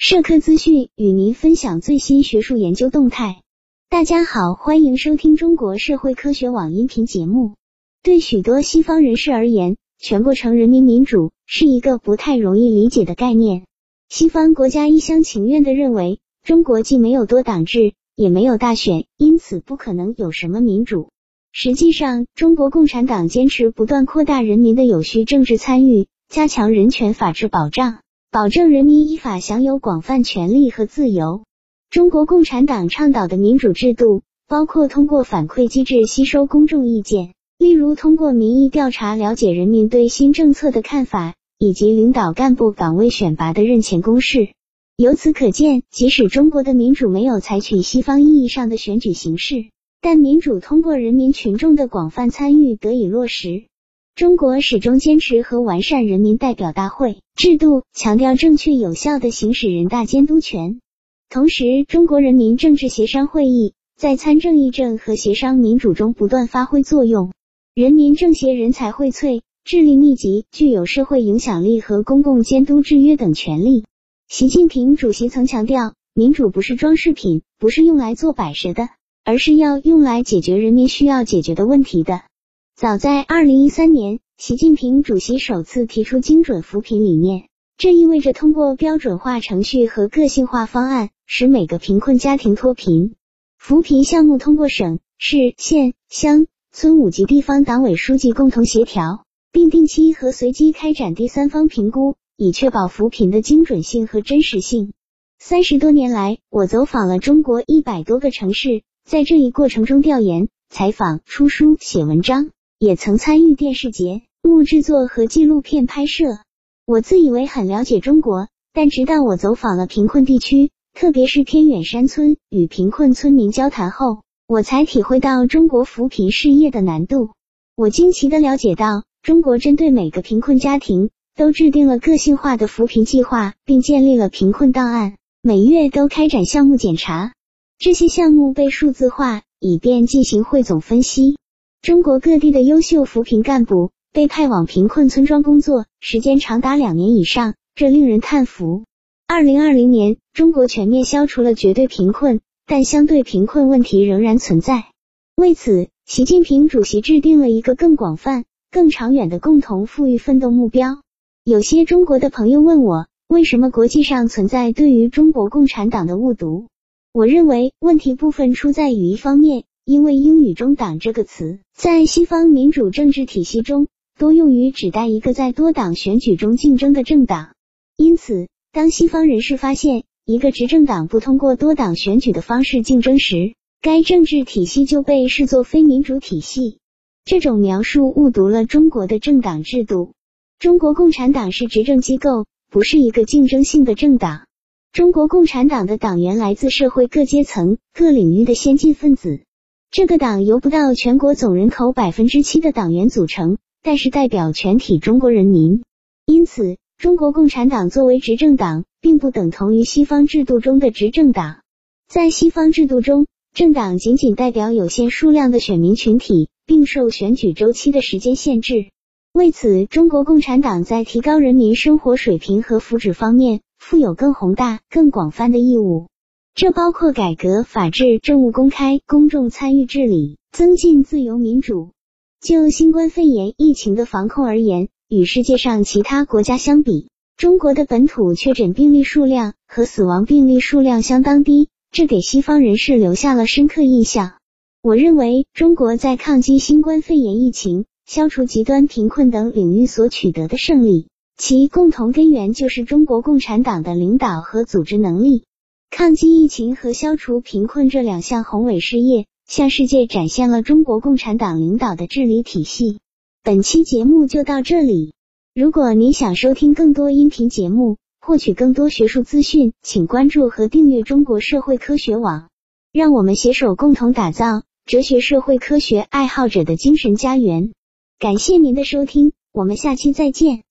社科资讯与您分享最新学术研究动态。大家好，欢迎收听中国社会科学网音频节目。对许多西方人士而言，全过程人民民主是一个不太容易理解的概念。西方国家一厢情愿地认为，中国既没有多党制，也没有大选，因此不可能有什么民主。实际上，中国共产党坚持不断扩大人民的有序政治参与，加强人权法治保障。保证人民依法享有广泛权利和自由。中国共产党倡导的民主制度，包括通过反馈机制吸收公众意见，例如通过民意调查了解人民对新政策的看法，以及领导干部岗位选拔的任前公示。由此可见，即使中国的民主没有采取西方意义上的选举形式，但民主通过人民群众的广泛参与得以落实。中国始终坚持和完善人民代表大会制度，强调正确有效的行使人大监督权。同时，中国人民政治协商会议在参政议政和协商民主中不断发挥作用。人民政协人才荟萃，智力密集，具有社会影响力和公共监督制约等权利。习近平主席曾强调，民主不是装饰品，不是用来做摆设的，而是要用来解决人民需要解决的问题的。早在二零一三年，习近平主席首次提出精准扶贫理念，这意味着通过标准化程序和个性化方案，使每个贫困家庭脱贫。扶贫项目通过省市县乡村五级地方党委书记共同协调，并定期和随机开展第三方评估，以确保扶贫的精准性和真实性。三十多年来，我走访了中国一百多个城市，在这一过程中调研、采访、出书、写文章。也曾参与电视节目制作和纪录片拍摄。我自以为很了解中国，但直到我走访了贫困地区，特别是偏远山村，与贫困村民交谈后，我才体会到中国扶贫事业的难度。我惊奇的了解到，中国针对每个贫困家庭都制定了个性化的扶贫计划，并建立了贫困档案，每月都开展项目检查。这些项目被数字化，以便进行汇总分析。中国各地的优秀扶贫干部被派往贫困村庄工作，时间长达两年以上，这令人叹服。二零二零年，中国全面消除了绝对贫困，但相对贫困问题仍然存在。为此，习近平主席制定了一个更广泛、更长远的共同富裕奋斗目标。有些中国的朋友问我，为什么国际上存在对于中国共产党的误读？我认为问题部分出在语义方面。因为英语中“党”这个词在西方民主政治体系中多用于指代一个在多党选举中竞争的政党，因此，当西方人士发现一个执政党不通过多党选举的方式竞争时，该政治体系就被视作非民主体系。这种描述误读了中国的政党制度。中国共产党是执政机构，不是一个竞争性的政党。中国共产党的党员来自社会各阶层、各领域的先进分子。这个党由不到全国总人口百分之七的党员组成，但是代表全体中国人民。因此，中国共产党作为执政党，并不等同于西方制度中的执政党。在西方制度中，政党仅仅代表有限数量的选民群体，并受选举周期的时间限制。为此，中国共产党在提高人民生活水平和福祉方面，负有更宏大、更广泛的义务。这包括改革法治、政务公开、公众参与治理，增进自由民主。就新冠肺炎疫情的防控而言，与世界上其他国家相比，中国的本土确诊病例数量和死亡病例数量相当低，这给西方人士留下了深刻印象。我认为，中国在抗击新冠肺炎疫情、消除极端贫困等领域所取得的胜利，其共同根源就是中国共产党的领导和组织能力。抗击疫情和消除贫困这两项宏伟事业，向世界展现了中国共产党领导的治理体系。本期节目就到这里。如果您想收听更多音频节目，获取更多学术资讯，请关注和订阅中国社会科学网。让我们携手共同打造哲学社会科学爱好者的精神家园。感谢您的收听，我们下期再见。